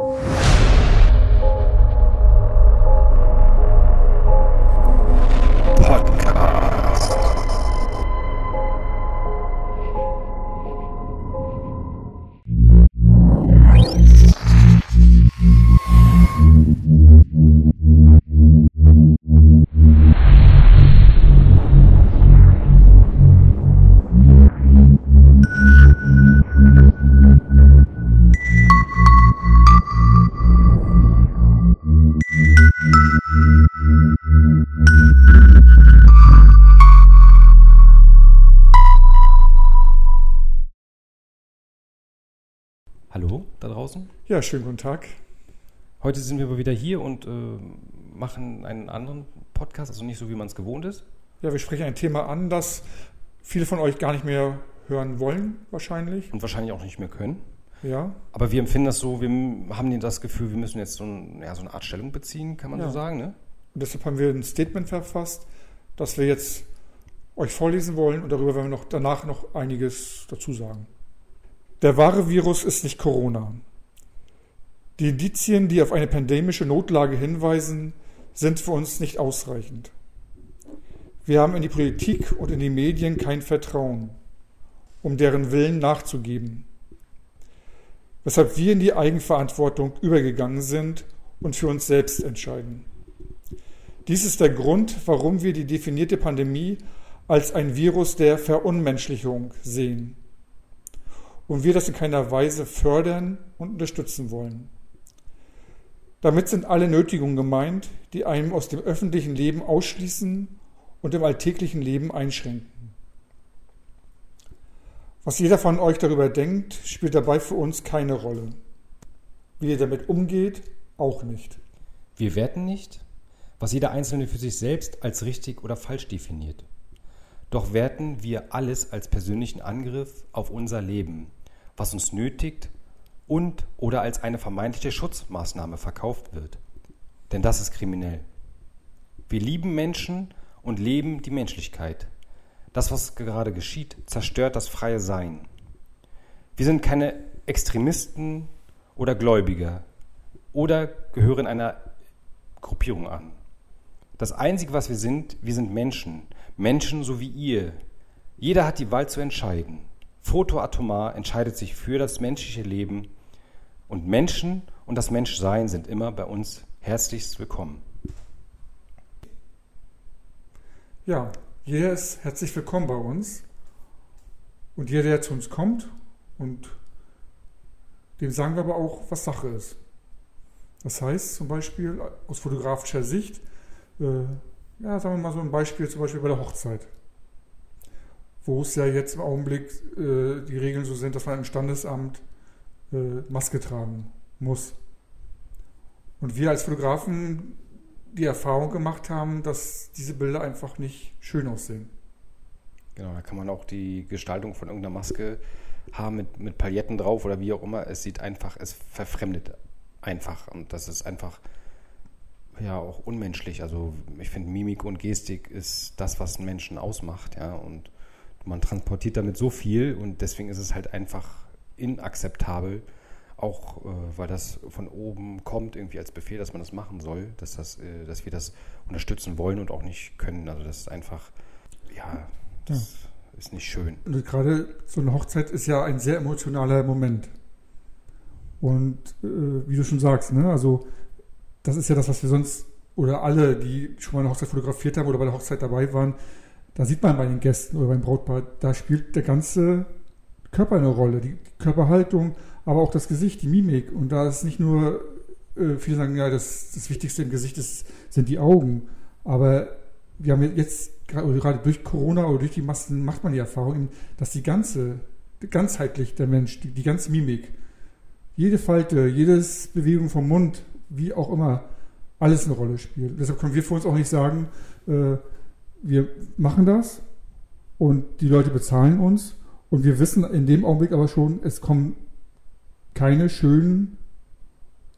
Oh. Hallo da draußen. Ja, schönen guten Tag. Heute sind wir wieder hier und äh, machen einen anderen Podcast, also nicht so, wie man es gewohnt ist. Ja, wir sprechen ein Thema an, das viele von euch gar nicht mehr hören wollen, wahrscheinlich. Und wahrscheinlich auch nicht mehr können. Ja. Aber wir empfinden das so, wir haben das Gefühl, wir müssen jetzt so, ein, ja, so eine Art Stellung beziehen, kann man Ja. so sagen. Ne? Und deshalb haben wir ein Statement verfasst, das wir jetzt euch vorlesen wollen und darüber werden wir noch danach noch einiges dazu sagen. Der wahre Virus ist nicht Corona. Die Indizien, die auf eine pandemische Notlage hinweisen, sind für uns nicht ausreichend. Wir haben in die Politik und in die Medien kein Vertrauen, um deren Willen nachzugeben. Weshalb wir in die Eigenverantwortung übergegangen sind und für uns selbst entscheiden. Dies ist der Grund, warum wir die definierte Pandemie als ein Virus der Verunmenschlichung sehen und wir das in keiner Weise fördern und unterstützen wollen. Damit sind alle Nötigungen gemeint, die einem aus dem öffentlichen Leben ausschließen und im alltäglichen Leben einschränken. Was jeder von euch darüber denkt, spielt dabei für uns keine Rolle. Wie ihr damit umgeht, auch nicht. Wir werten nicht, was jeder Einzelne für sich selbst als richtig oder falsch definiert. Doch werten wir alles als persönlichen Angriff auf unser Leben, was uns nötigt und oder als eine vermeintliche Schutzmaßnahme verkauft wird. Denn das ist kriminell. Wir lieben Menschen und leben die Menschlichkeit. Das, was gerade geschieht, zerstört das freie Sein. Wir sind keine Extremisten oder Gläubiger oder gehören einer Gruppierung an. Das Einzige, was wir sind, wir sind Menschen. Menschen so wie ihr. Jeder hat die Wahl zu entscheiden. Photoatomar entscheidet sich für das menschliche Leben und Menschen und das Menschsein sind immer bei uns herzlichst willkommen. Ja, jeder ist herzlich willkommen bei uns. Und jeder, der zu uns kommt, und dem sagen wir aber auch, was Sache ist. Das heißt zum Beispiel aus fotografischer Sicht, äh, ja, sagen wir mal so ein Beispiel, zum Beispiel bei der Hochzeit. Wo es ja jetzt im Augenblick äh, die Regeln so sind, dass man im Standesamt äh, Maske tragen muss. Und wir als Fotografen die Erfahrung gemacht haben, dass diese Bilder einfach nicht schön aussehen. Genau, da kann man auch die Gestaltung von irgendeiner Maske haben mit, mit Pailletten drauf oder wie auch immer. Es sieht einfach, es verfremdet einfach. Und das ist einfach ja auch unmenschlich. Also ich finde, Mimik und Gestik ist das, was einen Menschen ausmacht, ja. Und man transportiert damit so viel und deswegen ist es halt einfach inakzeptabel, auch äh, weil das von oben kommt, irgendwie als Befehl, dass man das machen soll, dass, das, äh, dass wir das unterstützen wollen und auch nicht können. Also das ist einfach, ja, das ist nicht schön. Und gerade so eine Hochzeit ist ja ein sehr emotionaler Moment. Und äh, wie du schon sagst, ne, also das ist ja das, was wir sonst, oder alle, die schon mal eine Hochzeit fotografiert haben oder bei der Hochzeit dabei waren, da sieht man bei den Gästen oder beim Brautpaar, da spielt der ganze Körper eine Rolle, die Körperhaltung, aber auch das Gesicht, die Mimik. Und da ist nicht nur, äh, viele sagen, ja, das, das Wichtigste im Gesicht ist, sind die Augen. Aber wir haben jetzt gerade durch Corona oder durch die Masken macht man die Erfahrung, dass die ganze, ganzheitlich der Mensch, die, die ganze Mimik, jede Falte, jedes Bewegung vom Mund, wie auch immer, alles eine Rolle spielt. Deshalb können wir für uns auch nicht sagen, äh, wir machen das und die Leute bezahlen uns und wir wissen in dem Augenblick aber schon, es kommen keine schönen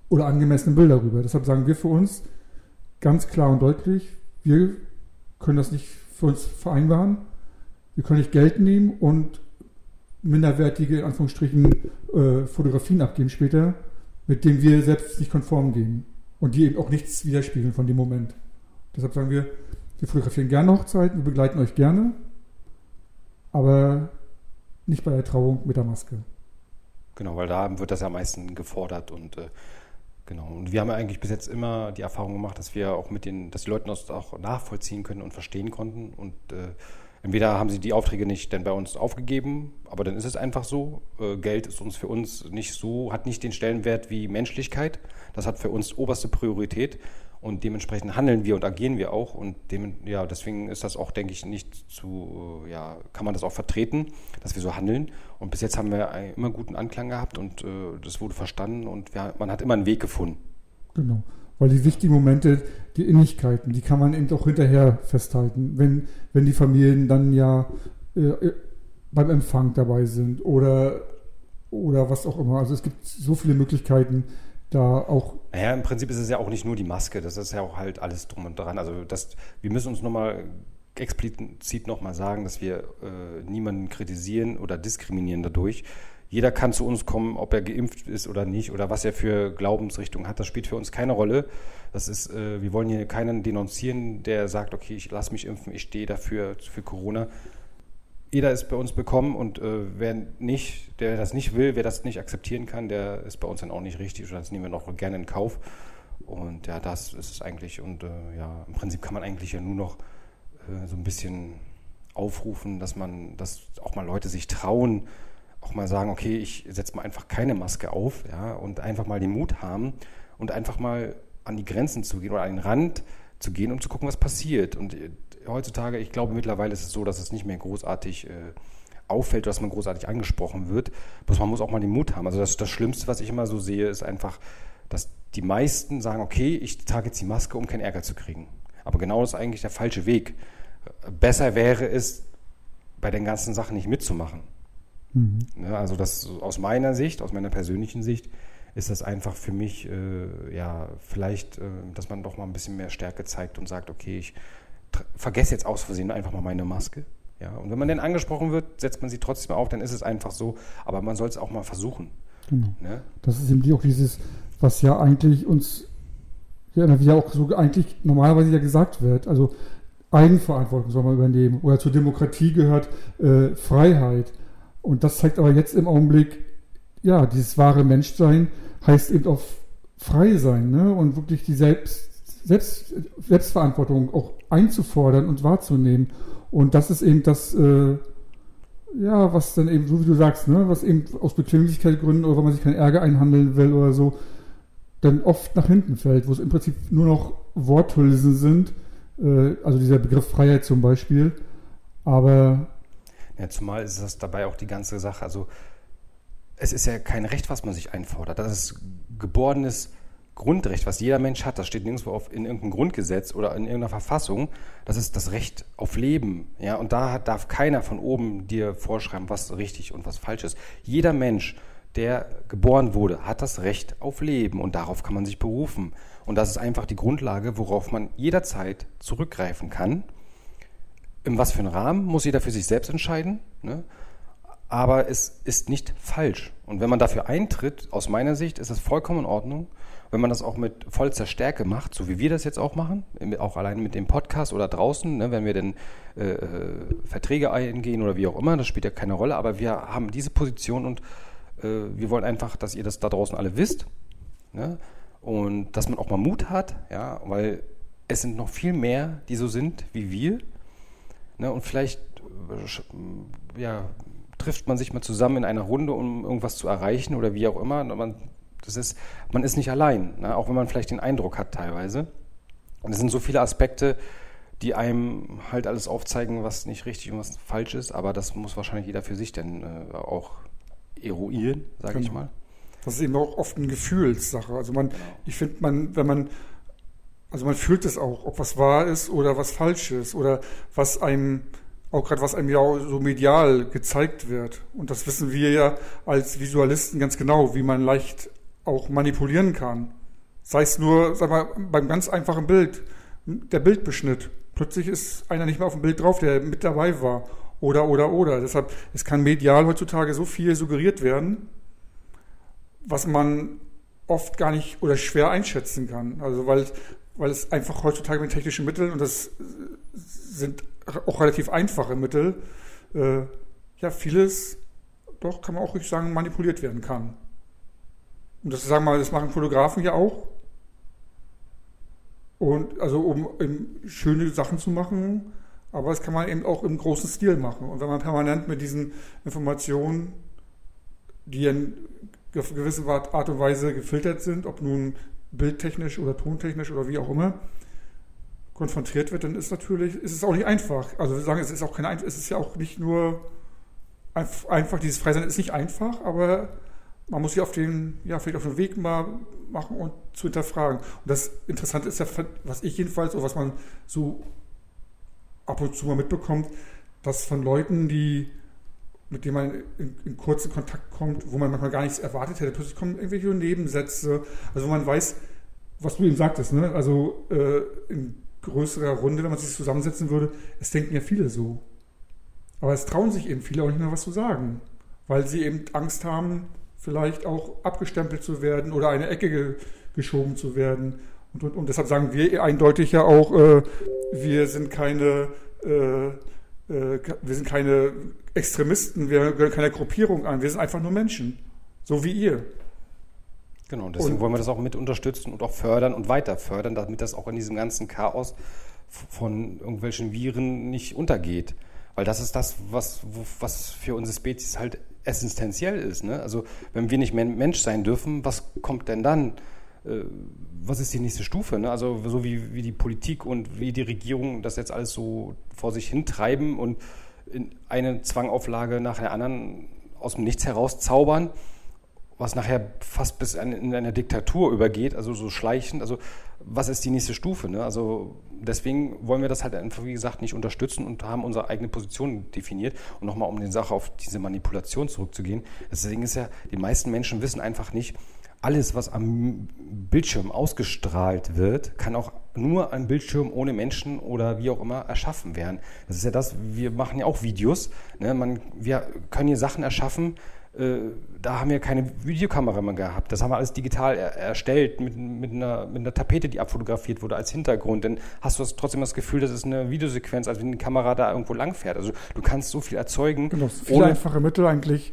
oder angemessenen Bilder rüber. Deshalb sagen wir für uns ganz klar und deutlich, wir können das nicht für uns vereinbaren. Wir können nicht Geld nehmen und minderwertige, in Anführungsstrichen, äh, Fotografien abgeben später, mit denen wir selbst nicht konform gehen und die eben auch nichts widerspiegeln von dem Moment. Deshalb sagen wir, wir fotografieren gerne Hochzeiten, wir begleiten euch gerne, aber nicht bei der Trauung mit der Maske. Genau, weil da wird das ja am meisten gefordert und äh, genau. Und wir haben ja eigentlich bis jetzt immer die Erfahrung gemacht, dass wir auch mit den, dass die Leute das auch nachvollziehen können und verstehen konnten und äh, Entweder haben sie die Aufträge nicht denn bei uns aufgegeben, aber dann ist es einfach so. Äh, Geld ist uns für uns nicht so, hat nicht den Stellenwert wie Menschlichkeit. Das hat für uns oberste Priorität und dementsprechend handeln wir und agieren wir auch und dem, ja, deswegen ist das auch, denke ich, nicht zu, äh, ja, kann man das auch vertreten, dass wir so handeln. Und bis jetzt haben wir immer guten Anklang gehabt und äh, das wurde verstanden und wir, man hat immer einen Weg gefunden. Genau. Weil die wichtigen Momente, die Innigkeiten, die kann man eben auch hinterher festhalten, wenn, wenn die Familien dann ja äh, äh, beim Empfang dabei sind oder, oder was auch immer. Also es gibt so viele Möglichkeiten, da auch. Naja, im Prinzip ist es ja auch nicht nur die Maske, das ist ja auch halt alles drum und dran. Also das, wir müssen uns nochmal explizit nochmal sagen, dass wir äh, niemanden kritisieren oder diskriminieren dadurch. Jeder kann zu uns kommen, ob er geimpft ist oder nicht oder was er für Glaubensrichtung hat. Das spielt für uns keine Rolle. Das ist, äh, wir wollen hier keinen denunzieren, der sagt, okay, ich lasse mich impfen, ich stehe dafür für Corona. Jeder ist bei uns bekommen und äh, wer nicht, der das nicht will, wer das nicht akzeptieren kann, der ist bei uns dann auch nicht richtig und das nehmen wir noch gerne in Kauf. Und ja, das ist es eigentlich. Und äh, ja, im Prinzip kann man eigentlich ja nur noch äh, so ein bisschen aufrufen, dass man, dass auch mal Leute sich trauen, auch mal sagen, okay, ich setze mal einfach keine Maske auf, ja, und einfach mal den Mut haben und einfach mal an die Grenzen zu gehen oder an den Rand zu gehen, um zu gucken, was passiert. Und äh, heutzutage, ich glaube, mittlerweile ist es so, dass es nicht mehr großartig äh, auffällt, dass man großartig angesprochen wird. Bloß man muss auch mal den Mut haben. Also das, das Schlimmste, was ich immer so sehe, ist einfach, dass die meisten sagen, okay, ich trage jetzt die Maske, um keinen Ärger zu kriegen. Aber genau das ist eigentlich der falsche Weg. Besser wäre es, bei den ganzen Sachen nicht mitzumachen. Mhm. Ja, also das aus meiner Sicht, aus meiner persönlichen Sicht, ist das einfach für mich, äh, ja, vielleicht, äh, dass man doch mal ein bisschen mehr Stärke zeigt und sagt, okay, ich vergesse jetzt aus Versehen einfach mal meine Maske. Ja, und wenn man denn angesprochen wird, setzt man sie trotzdem auf, dann ist es einfach so. Aber man soll es auch mal versuchen. Genau. Ne? Das ist eben auch dieses, was ja eigentlich uns, ja, wie ja auch so eigentlich normalerweise ja gesagt wird. Also Eigenverantwortung soll man übernehmen. Oder zur Demokratie gehört äh, Freiheit. Und das zeigt aber jetzt im Augenblick, ja, dieses wahre Menschsein heißt eben auch frei sein ne? und wirklich die Selbst, Selbst, Selbstverantwortung auch einzufordern und wahrzunehmen. Und das ist eben das, äh, ja, was dann eben, so wie du sagst, ne, was eben aus Bequemlichkeitsgründen oder weil man sich keinen Ärger einhandeln will oder so, dann oft nach hinten fällt, wo es im Prinzip nur noch Worthülsen sind, äh, also dieser Begriff Freiheit zum Beispiel. Aber ja, zumal ist das dabei auch die ganze Sache. Also es ist ja kein Recht, was man sich einfordert. Das ist geborenes Grundrecht, was jeder Mensch hat. Das steht nirgendwo auf, in irgendeinem Grundgesetz oder in irgendeiner Verfassung. Das ist das Recht auf Leben. Ja, und da darf keiner von oben dir vorschreiben, was richtig und was falsch ist. Jeder Mensch, der geboren wurde, hat das Recht auf Leben und darauf kann man sich berufen. Und das ist einfach die Grundlage, worauf man jederzeit zurückgreifen kann in was für einem Rahmen muss jeder für sich selbst entscheiden. Ne? Aber es ist nicht falsch. Und wenn man dafür eintritt, aus meiner Sicht, ist es vollkommen in Ordnung. Wenn man das auch mit vollster Stärke macht, so wie wir das jetzt auch machen, auch allein mit dem Podcast oder draußen, ne, wenn wir denn äh, äh, Verträge eingehen oder wie auch immer, das spielt ja keine Rolle, aber wir haben diese Position und äh, wir wollen einfach, dass ihr das da draußen alle wisst. Ne? Und dass man auch mal Mut hat, ja, weil es sind noch viel mehr, die so sind wie wir Ne? Und vielleicht äh, ja, trifft man sich mal zusammen in einer Runde, um irgendwas zu erreichen oder wie auch immer. Man, das ist, man ist nicht allein, ne? auch wenn man vielleicht den Eindruck hat teilweise. Und es sind so viele Aspekte, die einem halt alles aufzeigen, was nicht richtig und was falsch ist. Aber das muss wahrscheinlich jeder für sich dann äh, auch eruieren, sage genau. ich mal. Das ist eben auch oft eine Gefühlssache. Also man, genau. ich finde, man, wenn man also man fühlt es auch, ob was wahr ist oder was falsch ist oder was einem, auch gerade was einem ja so medial gezeigt wird. Und das wissen wir ja als Visualisten ganz genau, wie man leicht auch manipulieren kann. Sei es nur, sag mal, beim ganz einfachen Bild, der Bildbeschnitt. Plötzlich ist einer nicht mehr auf dem Bild drauf, der mit dabei war. Oder, oder, oder. Deshalb, es kann medial heutzutage so viel suggeriert werden, was man oft gar nicht oder schwer einschätzen kann. Also weil, weil es einfach heutzutage mit technischen Mitteln, und das sind auch relativ einfache Mittel, äh, ja, vieles, doch, kann man auch ruhig sagen, manipuliert werden kann. Und das sagen wir das machen Fotografen ja auch. Und also um schöne Sachen zu machen, aber das kann man eben auch im großen Stil machen. Und wenn man permanent mit diesen Informationen, die in gewisser Art und Weise gefiltert sind, ob nun bildtechnisch oder tontechnisch oder wie auch immer, konfrontiert wird, dann ist natürlich, ist es auch nicht einfach. Also wir sagen, es ist auch kein, es ist ja auch nicht nur einfach, dieses Freisein ist nicht einfach, aber man muss sich auf den, ja, vielleicht auf den Weg mal machen und zu hinterfragen. Und das Interessante ist ja, was ich jedenfalls, oder was man so ab und zu mal mitbekommt, dass von Leuten, die, mit denen man in, in kurzen Kontakt kommt, wo man manchmal gar nichts erwartet hätte, plötzlich kommen irgendwelche Nebensätze, also wo man weiß, was du eben sagtest, ne? also äh, in größerer Runde, wenn man sich zusammensetzen würde, es denken ja viele so. Aber es trauen sich eben viele auch nicht mehr was zu sagen, weil sie eben Angst haben, vielleicht auch abgestempelt zu werden oder eine Ecke ge geschoben zu werden. Und, und, und, deshalb sagen wir eindeutig ja auch, äh, wir sind keine, äh, äh, wir sind keine Extremisten, wir gehören keiner Gruppierung an, wir sind einfach nur Menschen, so wie ihr. Genau, und deswegen und, wollen wir das auch mit unterstützen und auch fördern und weiter fördern, damit das auch in diesem ganzen Chaos von irgendwelchen Viren nicht untergeht. Weil das ist das, was, was für unsere Spezies halt essentiell ist. Ne? Also wenn wir nicht Mensch sein dürfen, was kommt denn dann? Äh, was ist die nächste Stufe? Ne? Also so wie, wie die Politik und wie die Regierung das jetzt alles so vor sich hintreiben und in eine Zwangauflage nach der anderen aus dem Nichts herauszaubern, was nachher fast bis in eine Diktatur übergeht, also so schleichend. Also was ist die nächste Stufe? Ne? Also deswegen wollen wir das halt einfach, wie gesagt, nicht unterstützen und haben unsere eigene Position definiert. Und nochmal, um den Sache auf diese Manipulation zurückzugehen. Deswegen ist ja, die meisten Menschen wissen einfach nicht, alles, was am Bildschirm ausgestrahlt wird, kann auch nur ein Bildschirm ohne Menschen oder wie auch immer erschaffen werden. Das ist ja das, wir machen ja auch Videos. Ne? Man, wir können hier Sachen erschaffen, da haben wir keine Videokamera mehr gehabt. Das haben wir alles digital er erstellt mit, mit, einer, mit einer Tapete, die abfotografiert wurde als Hintergrund. Dann hast du trotzdem das Gefühl, das ist eine Videosequenz, als wenn die Kamera da irgendwo langfährt. Also du kannst so viel erzeugen. Genau, viele einfache Mittel eigentlich.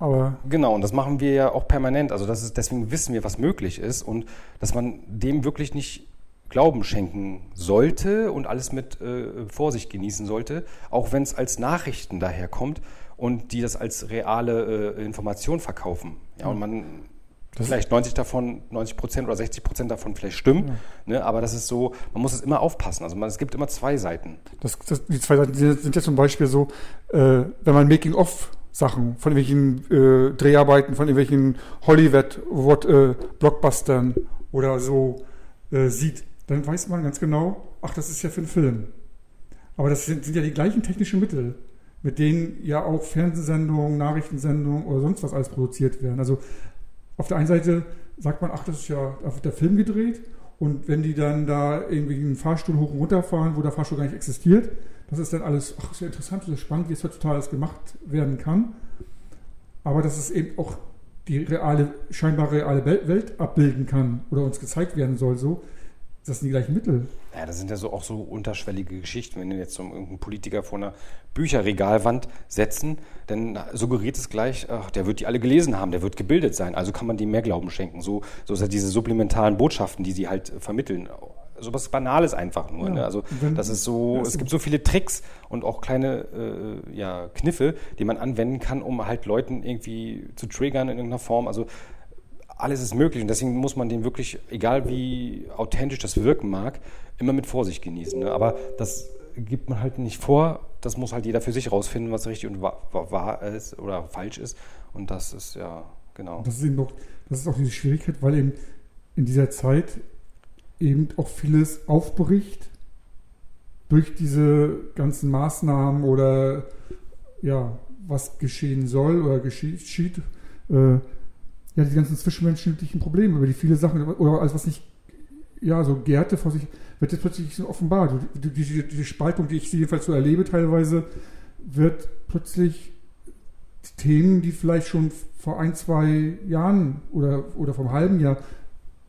Aber genau, und das machen wir ja auch permanent. Also das ist, deswegen wissen wir, was möglich ist und dass man dem wirklich nicht Glauben schenken sollte und alles mit äh, Vorsicht genießen sollte, auch wenn es als Nachrichten daherkommt und die das als reale äh, Information verkaufen. Ja, und man das vielleicht 90 davon, 90 Prozent oder 60 Prozent davon vielleicht stimmen, ja. ne, aber das ist so, man muss es immer aufpassen. Also man, es gibt immer zwei Seiten. Das, das, die zwei Seiten sind ja zum Beispiel so, äh, wenn man Making-of Sachen, von irgendwelchen äh, Dreharbeiten, von irgendwelchen Hollywood-Blockbustern äh, oder so äh, sieht, dann weiß man ganz genau, ach, das ist ja für einen Film. Aber das sind, sind ja die gleichen technischen Mittel mit denen ja auch Fernsehsendungen, Nachrichtensendungen oder sonst was alles produziert werden. Also auf der einen Seite sagt man, ach, das ist ja auf der Film gedreht und wenn die dann da irgendwie einen Fahrstuhl hoch und runter fahren, wo der Fahrstuhl gar nicht existiert, das ist dann alles, ach, ja interessant, ist spannend, wie es heutzutage alles gemacht werden kann. Aber dass es eben auch die reale, scheinbar reale Welt abbilden kann oder uns gezeigt werden soll, so, das sind die gleichen Mittel. Ja, das sind ja so auch so unterschwellige Geschichten. Wenn wir jetzt so irgendeinen Politiker vor einer Bücherregalwand setzen, dann suggeriert es gleich, ach, der wird die alle gelesen haben, der wird gebildet sein. Also kann man dem mehr Glauben schenken. So, so ist ja diese supplementaren Botschaften, die sie halt vermitteln. So was Banales einfach nur. Ja, ne? Also das ist so, es gibt so viele Tricks und auch kleine äh, ja, Kniffe, die man anwenden kann, um halt Leuten irgendwie zu triggern in irgendeiner Form. Also alles ist möglich und deswegen muss man den wirklich, egal wie authentisch das wirken mag, immer mit Vorsicht genießen. Ne? Aber das gibt man halt nicht vor. Das muss halt jeder für sich rausfinden, was richtig und wahr, wahr ist oder falsch ist. Und das ist ja, genau. Das ist, eben noch, das ist auch diese Schwierigkeit, weil eben in dieser Zeit eben auch vieles aufbricht durch diese ganzen Maßnahmen oder ja, was geschehen soll oder geschieht. Äh, ja, die ganzen zwischenmenschlichen Probleme, über die viele Sachen, oder alles, was nicht, ja, so gärte vor sich, wird jetzt plötzlich so offenbar. Die, die, die, Spaltung, die ich jedenfalls so erlebe teilweise, wird plötzlich Themen, die vielleicht schon vor ein, zwei Jahren oder, oder vom halben Jahr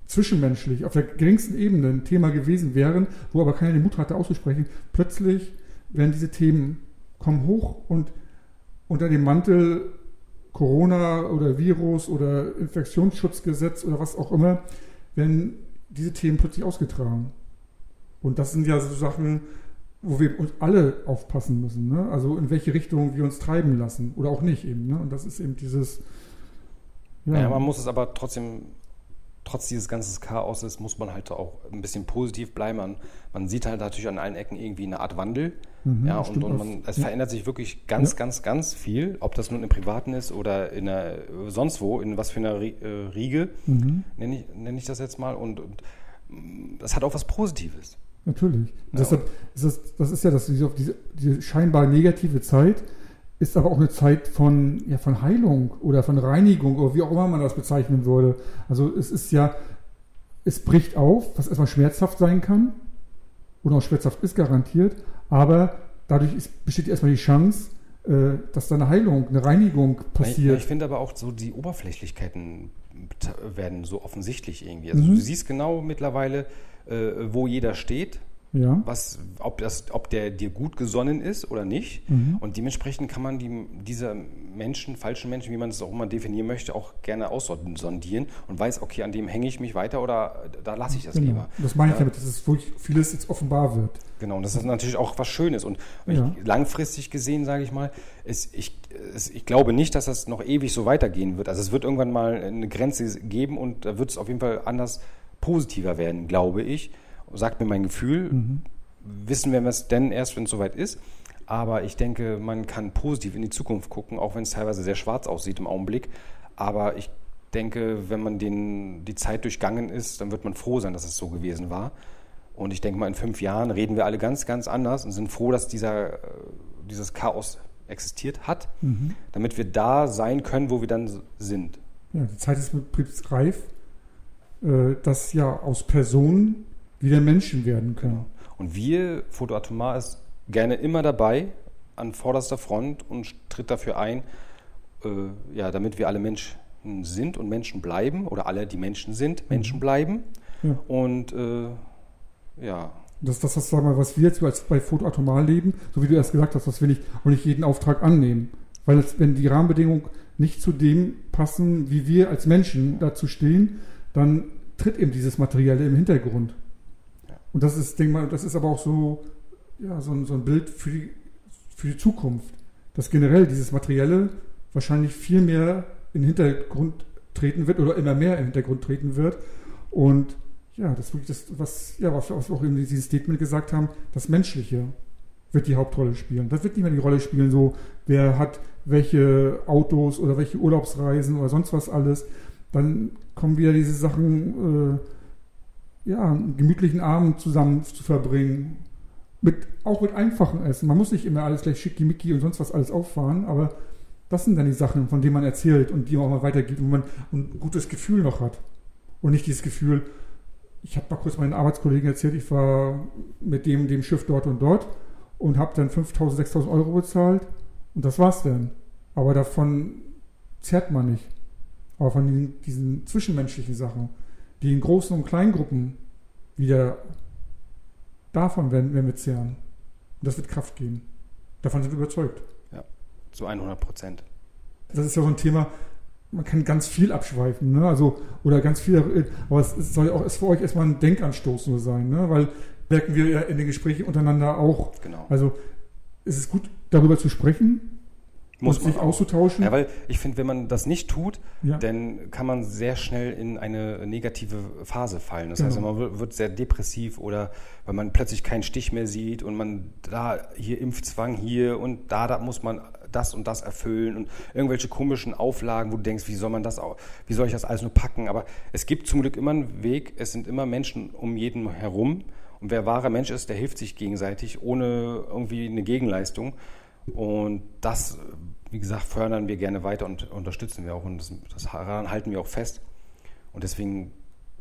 zwischenmenschlich auf der geringsten Ebene ein Thema gewesen wären, wo aber keiner den Mut hatte auszusprechen, plötzlich werden diese Themen kommen hoch und unter dem Mantel Corona oder Virus oder Infektionsschutzgesetz oder was auch immer, werden diese Themen plötzlich ausgetragen. Und das sind ja so Sachen, wo wir uns alle aufpassen müssen. Ne? Also in welche Richtung wir uns treiben lassen oder auch nicht eben. Ne? Und das ist eben dieses. Ja. Naja, man muss es aber trotzdem trotz dieses ganzen Chaoses muss man halt auch ein bisschen positiv bleiben. Man, man sieht halt natürlich an allen Ecken irgendwie eine Art Wandel. Mhm, ja, und, und man, es ja. verändert sich wirklich ganz, ja. ganz, ganz viel. Ob das nun im Privaten ist oder in der, sonst wo, in was für einer äh, Riege, mhm. nenne ich, nenn ich das jetzt mal. Und, und das hat auch was Positives. Natürlich. Ja. Deshalb ist das, das ist ja das, diese, diese scheinbar negative Zeit ist aber auch eine Zeit von, ja, von Heilung oder von Reinigung oder wie auch immer man das bezeichnen würde. Also es ist ja, es bricht auf, was erstmal schmerzhaft sein kann oder auch schmerzhaft ist garantiert, aber dadurch ist, besteht erstmal die Chance, äh, dass da eine Heilung, eine Reinigung passiert. Ich, ich finde aber auch so die Oberflächlichkeiten werden so offensichtlich irgendwie. Also mhm. du siehst genau mittlerweile, äh, wo jeder steht ja. was, ob, das, ob der dir gut gesonnen ist oder nicht. Mhm. Und dementsprechend kann man die, diese Menschen, falschen Menschen, wie man es auch immer definieren möchte, auch gerne aussondieren und weiß, okay, an dem hänge ich mich weiter oder da lasse ich das genau. lieber. Das meine ich damit, dass es wirklich vieles jetzt offenbar wird. Genau, und das ist natürlich auch was Schönes. Und ja. ich, langfristig gesehen, sage ich mal, ist, ich, ist, ich glaube nicht, dass das noch ewig so weitergehen wird. Also es wird irgendwann mal eine Grenze geben und da wird es auf jeden Fall anders positiver werden, glaube ich sagt mir mein Gefühl. Mhm. Wissen wir es denn erst, wenn es soweit ist. Aber ich denke, man kann positiv in die Zukunft gucken, auch wenn es teilweise sehr schwarz aussieht im Augenblick. Aber ich denke, wenn man den, die Zeit durchgangen ist, dann wird man froh sein, dass es so gewesen war. Und ich denke mal, in fünf Jahren reden wir alle ganz, ganz anders und sind froh, dass dieser, dieses Chaos existiert hat, mhm. damit wir da sein können, wo wir dann sind. Ja, die Zeit ist betriebsreif, äh, dass ja aus Personen wieder Menschen werden können. Und wir, Foto Atomar, ist gerne immer dabei, an vorderster Front und tritt dafür ein, äh, ja, damit wir alle Menschen sind und Menschen bleiben oder alle, die Menschen sind, Menschen mhm. bleiben. Ja. Und äh, ja. Das ist das, was, sagen wir, was wir jetzt als bei Foto Atomar leben, so wie du erst gesagt hast, dass wir nicht, und nicht jeden Auftrag annehmen. Weil es, wenn die Rahmenbedingungen nicht zu dem passen, wie wir als Menschen dazu stehen, dann tritt eben dieses Materielle im Hintergrund. Und das ist, denke mal, das ist aber auch so, ja, so ein, so ein Bild für die, für die Zukunft. Dass generell dieses Materielle wahrscheinlich viel mehr in den Hintergrund treten wird oder immer mehr in den Hintergrund treten wird. Und ja, das wirklich das, was, ja, was wir auch in diesem Statement gesagt haben, das Menschliche wird die Hauptrolle spielen. Das wird nicht mehr die Rolle spielen, so wer hat welche Autos oder welche Urlaubsreisen oder sonst was alles. Dann kommen wieder diese Sachen, äh, ja, einen gemütlichen Abend zusammen zu verbringen. Mit, auch mit einfachem Essen. Man muss nicht immer alles gleich schickimicki und sonst was alles auffahren, aber das sind dann die Sachen, von denen man erzählt und die man auch mal weitergibt, wo man ein gutes Gefühl noch hat. Und nicht dieses Gefühl, ich habe mal kurz meinen Arbeitskollegen erzählt, ich war mit dem, dem Schiff dort und dort und habe dann 5.000, 6.000 Euro bezahlt und das war's dann. Aber davon zerrt man nicht. Aber von diesen, diesen zwischenmenschlichen Sachen die in großen und kleinen Gruppen wieder davon werden, werden wir zehren. Und das wird Kraft geben. Davon sind wir überzeugt. Ja, zu 100 Prozent. Das ist ja so ein Thema, man kann ganz viel abschweifen, ne? Also, oder ganz viel, aber es soll auch es für euch erstmal ein Denkanstoß nur sein, ne? Weil merken wir ja in den Gesprächen untereinander auch. Genau. Also es ist gut, darüber zu sprechen, muss sich auszutauschen. Ja, weil ich finde, wenn man das nicht tut, ja. dann kann man sehr schnell in eine negative Phase fallen. Das genau. heißt, man wird sehr depressiv oder weil man plötzlich keinen Stich mehr sieht und man da hier Impfzwang hier und da, da muss man das und das erfüllen und irgendwelche komischen Auflagen, wo du denkst, wie soll man das, wie soll ich das alles nur packen? Aber es gibt zum Glück immer einen Weg. Es sind immer Menschen um jeden herum. Und wer wahrer Mensch ist, der hilft sich gegenseitig ohne irgendwie eine Gegenleistung. Und das, wie gesagt, fördern wir gerne weiter und unterstützen wir auch. Und das, das daran halten wir auch fest. Und deswegen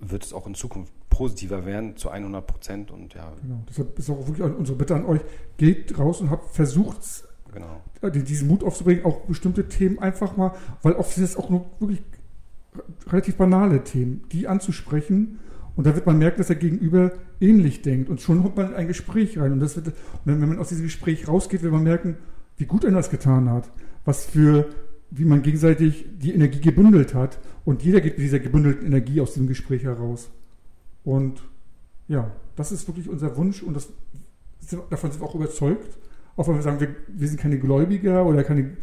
wird es auch in Zukunft positiver werden zu 100 Prozent. Und ja. Genau. Deshalb ist auch wirklich unsere Bitte an euch: Geht raus und habt versucht, genau. diesen Mut aufzubringen, auch bestimmte Themen einfach mal, weil oft sind es auch nur wirklich relativ banale Themen, die anzusprechen. Und da wird man merken, dass der Gegenüber ähnlich denkt. Und schon kommt man in ein Gespräch rein. Und, das wird, und wenn man aus diesem Gespräch rausgeht, wird man merken, wie gut er das getan hat. Was für, wie man gegenseitig die Energie gebündelt hat. Und jeder geht mit dieser gebündelten Energie aus diesem Gespräch heraus. Und ja, das ist wirklich unser Wunsch und das, davon sind wir auch überzeugt. Auch wenn wir sagen, wir, wir sind keine Gläubiger oder keine,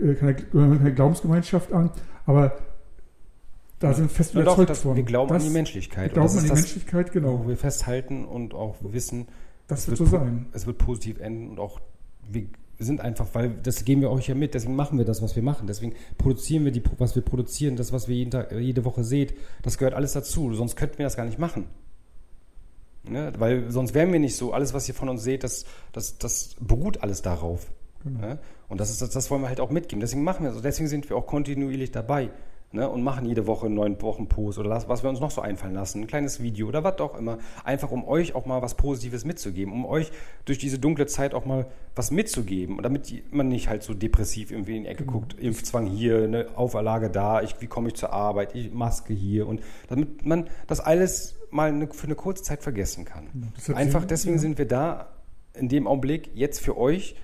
äh, keine, keine Glaubensgemeinschaft an, aber da sind wir fest Ja, überzeugt doch, von. wir glauben Das- an die Menschlichkeit. Wir glauben an die das, Menschlichkeit, genau. wo wir festhalten und auch wissen, Das es wird so sein. Es wird positiv enden und auch wir sind einfach, weil das geben wir euch ja mit, deswegen machen wir das, was wir machen. Deswegen produzieren wir die, was wir produzieren, das, was wir jeden Tag, jede Woche seht, das gehört alles dazu. Sonst könnten wir das gar nicht machen. Ne? Weil sonst wären wir nicht so. Alles, was ihr von uns seht, das, das, das beruht alles darauf. Genau. Ne? Und das, ist, das, das wollen wir halt auch mitgeben. Deswegen machen wir so. Deswegen sind wir auch kontinuierlich dabei. Ne? Und machen jede Woche einen neuen Wochenpost oder was wir uns noch so einfallen lassen. Ein kleines Video oder was auch immer. Einfach um euch auch mal was Positives mitzugeben. Um euch durch diese dunkle Zeit auch mal was mitzugeben. Und damit man nicht halt so depressiv irgendwie in die Ecke guckt. Impfzwang hier, eine Auferlage da, ich, wie komme ich zur Arbeit, ich, Maske hier. Und damit man das alles mal eine, für eine kurze Zeit vergessen kann. Deshalb Einfach deswegen ja. sind wir da in dem Augenblick jetzt für euch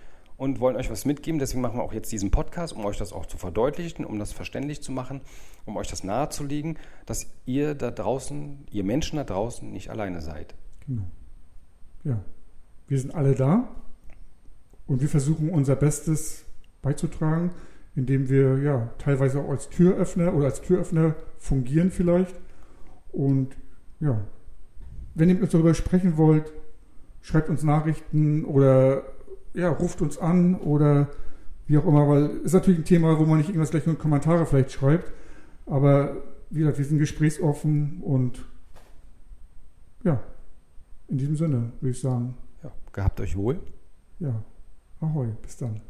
und wollen euch was mitgeben. Deswegen machen wir auch jetzt diesen Podcast, um euch das auch zu verdeutlichen, um das verständlich zu machen, um euch das nahezulegen, dass ihr da draußen, ihr Menschen da draußen nicht alleine seid. Genau. Ja. Wir sind alle da und wir versuchen unser Bestes beizutragen, indem wir ja teilweise auch als Türöffner oder als Türöffner fungieren vielleicht. Und ja, wenn ihr mit uns darüber sprechen wollt, schreibt uns Nachrichten oder ja, ruft uns an oder wie auch immer, weil es ist natürlich ein Thema, wo man nicht irgendwas gleich nur in Kommentare vielleicht schreibt, aber wie gesagt, wir sind gesprächsoffen und ja, in diesem Sinne würde ich sagen, Ja, gehabt euch wohl. ja, ahoi, bis dann.